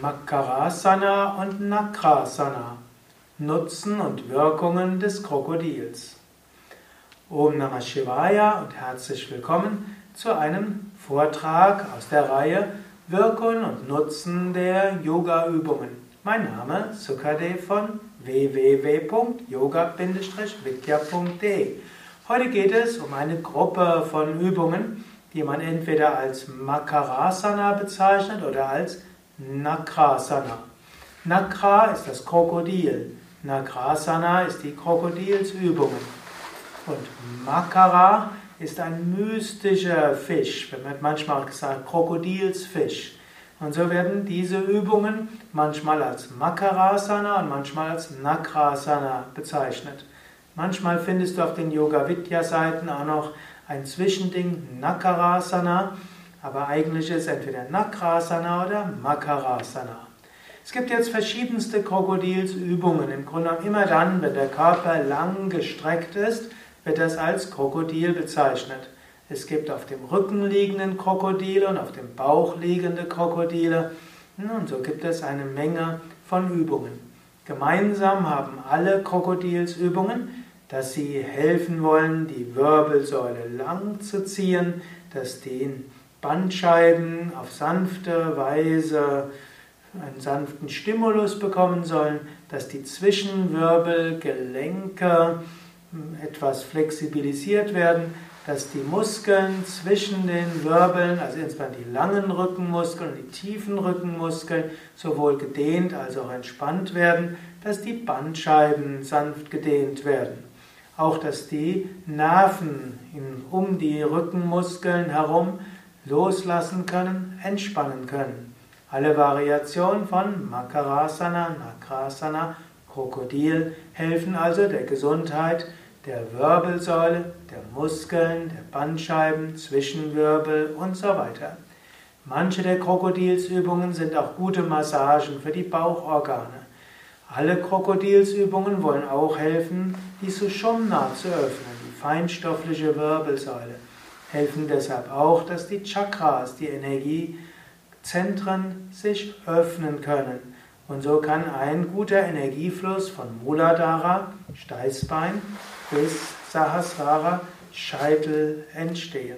Makarasana und Nakrasana. Nutzen und Wirkungen des Krokodils. Om Namah Shivaya und herzlich willkommen zu einem Vortrag aus der Reihe Wirkung und Nutzen der Yoga-Übungen. Mein Name Sukadev von www.yoga-vidya.de. Heute geht es um eine Gruppe von Übungen, die man entweder als Makarasana bezeichnet oder als Nakrasana. Nakra ist das Krokodil. Nakrasana ist die Krokodilsübungen. Und Makara ist ein mystischer Fisch. Man hat manchmal gesagt Krokodilsfisch. Und so werden diese Übungen manchmal als Makarasana und manchmal als Nakrasana bezeichnet. Manchmal findest du auf den Yoga Vidya Seiten auch noch ein Zwischending Nakarasana, aber eigentlich ist entweder Nakrasana oder Makarasana. Es gibt jetzt verschiedenste Krokodilsübungen. Im Grunde genommen immer dann, wenn der Körper lang gestreckt ist, wird das als Krokodil bezeichnet. Es gibt auf dem Rücken liegenden Krokodile und auf dem Bauch liegende Krokodile. Und so gibt es eine Menge von Übungen. Gemeinsam haben alle Krokodilsübungen, dass sie helfen wollen, die Wirbelsäule lang zu ziehen, dass die Bandscheiben auf sanfte Weise einen sanften Stimulus bekommen sollen, dass die Zwischenwirbelgelenke etwas flexibilisiert werden, dass die Muskeln zwischen den Wirbeln, also insbesondere die langen Rückenmuskeln und die tiefen Rückenmuskeln, sowohl gedehnt als auch entspannt werden, dass die Bandscheiben sanft gedehnt werden. Auch dass die Nerven um die Rückenmuskeln herum loslassen können, entspannen können. Alle Variationen von Makarasana, Nakrasana, Krokodil helfen also der Gesundheit der Wirbelsäule, der Muskeln, der Bandscheiben, Zwischenwirbel und so weiter. Manche der Krokodilsübungen sind auch gute Massagen für die Bauchorgane. Alle Krokodilsübungen wollen auch helfen, die Sushumna zu öffnen, die feinstoffliche Wirbelsäule. Helfen deshalb auch, dass die Chakras, die Energiezentren sich öffnen können. Und so kann ein guter Energiefluss von Muladhara, Steißbein, bis Sahasrara, Scheitel entstehen.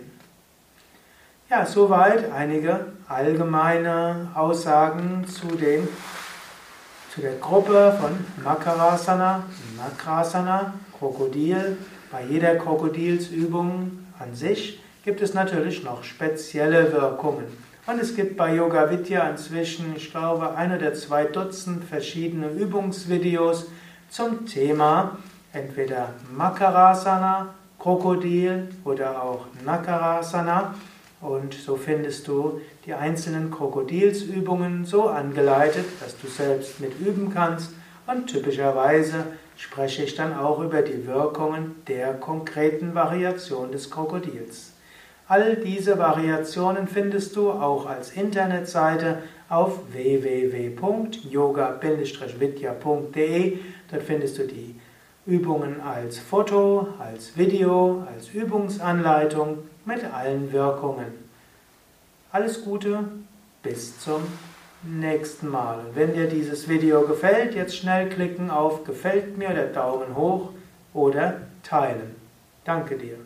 Ja, soweit einige allgemeine Aussagen zu den zu der Gruppe von Makarasana, Nakrasana, Krokodil. Bei jeder Krokodilsübung an sich gibt es natürlich noch spezielle Wirkungen. Und es gibt bei Yoga Vidya inzwischen, ich glaube, ein oder zwei Dutzend verschiedene Übungsvideos zum Thema entweder Makarasana, Krokodil oder auch Nakarasana. Und so findest du die einzelnen Krokodilsübungen so angeleitet, dass du selbst mit üben kannst. Und typischerweise spreche ich dann auch über die Wirkungen der konkreten Variation des Krokodils. All diese Variationen findest du auch als Internetseite auf www.yoga-vidya.de. Dort findest du die Übungen als Foto, als Video, als Übungsanleitung mit allen Wirkungen. Alles Gute, bis zum nächsten Mal. wenn dir dieses Video gefällt, jetzt schnell klicken auf Gefällt mir oder Daumen hoch oder teilen. Danke dir.